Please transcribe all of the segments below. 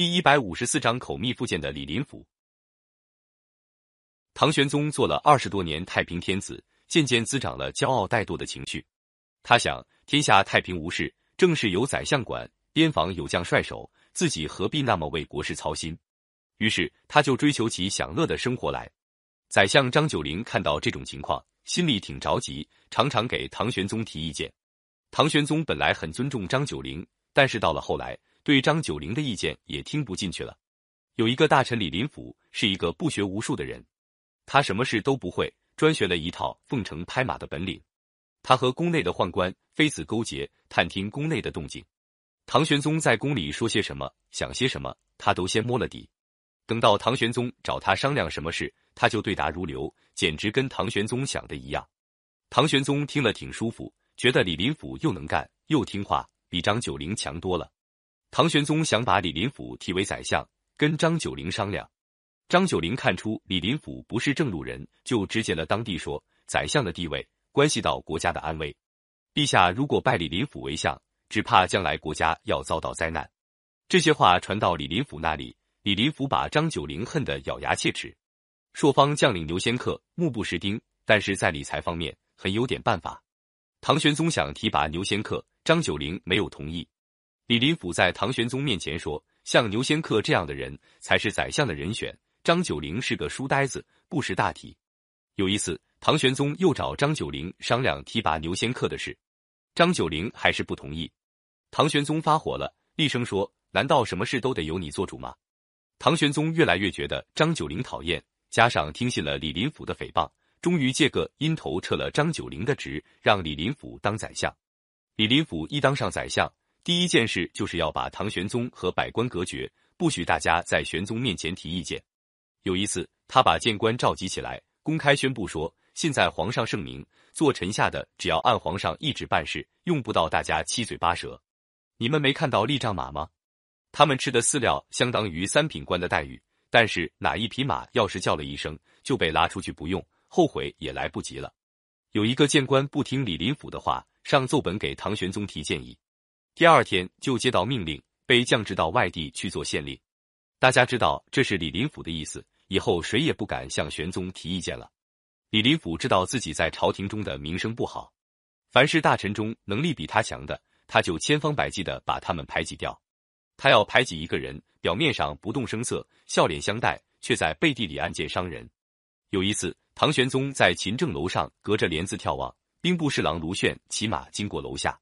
第一百五十四章口蜜腹剑的李林甫。唐玄宗做了二十多年太平天子，渐渐滋长了骄傲怠惰的情绪。他想，天下太平无事，政事有宰相管，边防有将帅守，自己何必那么为国事操心？于是，他就追求起享乐的生活来。宰相张九龄看到这种情况，心里挺着急，常常给唐玄宗提意见。唐玄宗本来很尊重张九龄，但是到了后来，对张九龄的意见也听不进去了。有一个大臣李林甫，是一个不学无术的人，他什么事都不会，专学了一套奉承拍马的本领。他和宫内的宦官、妃子勾结，探听宫内的动静。唐玄宗在宫里说些什么，想些什么，他都先摸了底。等到唐玄宗找他商量什么事，他就对答如流，简直跟唐玄宗想的一样。唐玄宗听了挺舒服，觉得李林甫又能干又听话，比张九龄强多了。唐玄宗想把李林甫提为宰相，跟张九龄商量。张九龄看出李林甫不是正路人，就直接了当地说：“宰相的地位关系到国家的安危，陛下如果拜李林甫为相，只怕将来国家要遭到灾难。”这些话传到李林甫那里，李林甫把张九龄恨得咬牙切齿。朔方将领牛仙客目不识丁，但是在理财方面很有点办法。唐玄宗想提拔牛仙客，张九龄没有同意。李林甫在唐玄宗面前说：“像牛仙客这样的人才是宰相的人选，张九龄是个书呆子，不识大体。”有一次，唐玄宗又找张九龄商量提拔牛仙客的事，张九龄还是不同意。唐玄宗发火了，厉声说：“难道什么事都得由你做主吗？”唐玄宗越来越觉得张九龄讨厌。加上听信了李林甫的诽谤，终于借个阴头撤了张九龄的职，让李林甫当宰相。李林甫一当上宰相，第一件事就是要把唐玄宗和百官隔绝，不许大家在玄宗面前提意见。有一次，他把谏官召集起来，公开宣布说：“现在皇上圣明，做臣下的只要按皇上懿旨办事，用不到大家七嘴八舌。你们没看到立仗马吗？他们吃的饲料相当于三品官的待遇。”但是哪一匹马要是叫了一声就被拉出去不用，后悔也来不及了。有一个谏官不听李林甫的话，上奏本给唐玄宗提建议，第二天就接到命令，被降职到外地去做县令。大家知道这是李林甫的意思，以后谁也不敢向玄宗提意见了。李林甫知道自己在朝廷中的名声不好，凡是大臣中能力比他强的，他就千方百计的把他们排挤掉。他要排挤一个人，表面上不动声色，笑脸相待，却在背地里暗箭伤人。有一次，唐玄宗在勤政楼上隔着帘子眺望，兵部侍郎卢旋骑马经过楼下。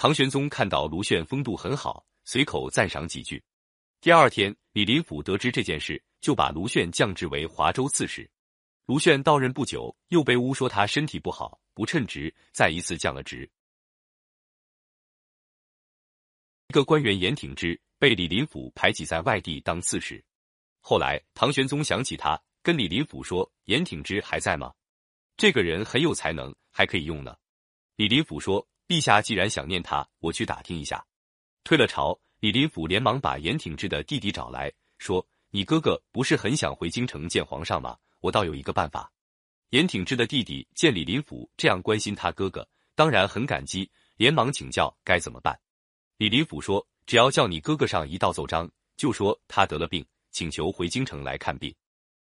唐玄宗看到卢旋风度很好，随口赞赏几句。第二天，李林甫得知这件事，就把卢旋降职为华州刺史。卢旋到任不久，又被诬说他身体不好，不称职，再一次降了职。一个官员严挺之。被李林甫排挤在外地当刺史，后来唐玄宗想起他，跟李林甫说：“严挺之还在吗？这个人很有才能，还可以用呢。”李林甫说：“陛下既然想念他，我去打听一下。”退了朝，李林甫连忙把严挺之的弟弟找来说：“你哥哥不是很想回京城见皇上吗？我倒有一个办法。”严挺之的弟弟见李林甫这样关心他哥哥，当然很感激，连忙请教该怎么办。李林甫说。只要叫你哥哥上一道奏章，就说他得了病，请求回京城来看病。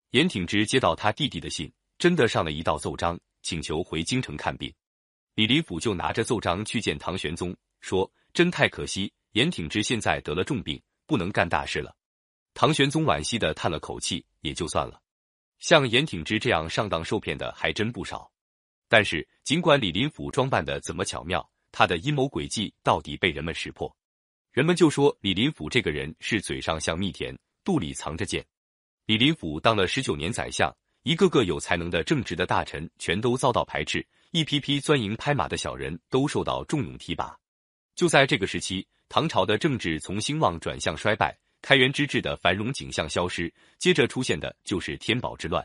严挺之接到他弟弟的信，真的上了一道奏章，请求回京城看病。李林甫就拿着奏章去见唐玄宗，说：“真太可惜，严挺之现在得了重病，不能干大事了。”唐玄宗惋惜的叹了口气，也就算了。像严挺之这样上当受骗的还真不少。但是，尽管李林甫装扮的怎么巧妙，他的阴谋诡计到底被人们识破。人们就说李林甫这个人是嘴上像蜜甜，肚里藏着剑。李林甫当了十九年宰相，一个个有才能的正直的大臣全都遭到排斥，一批批钻营拍马的小人都受到重用提拔。就在这个时期，唐朝的政治从兴旺转向衰败，开元之治的繁荣景象消失，接着出现的就是天宝之乱。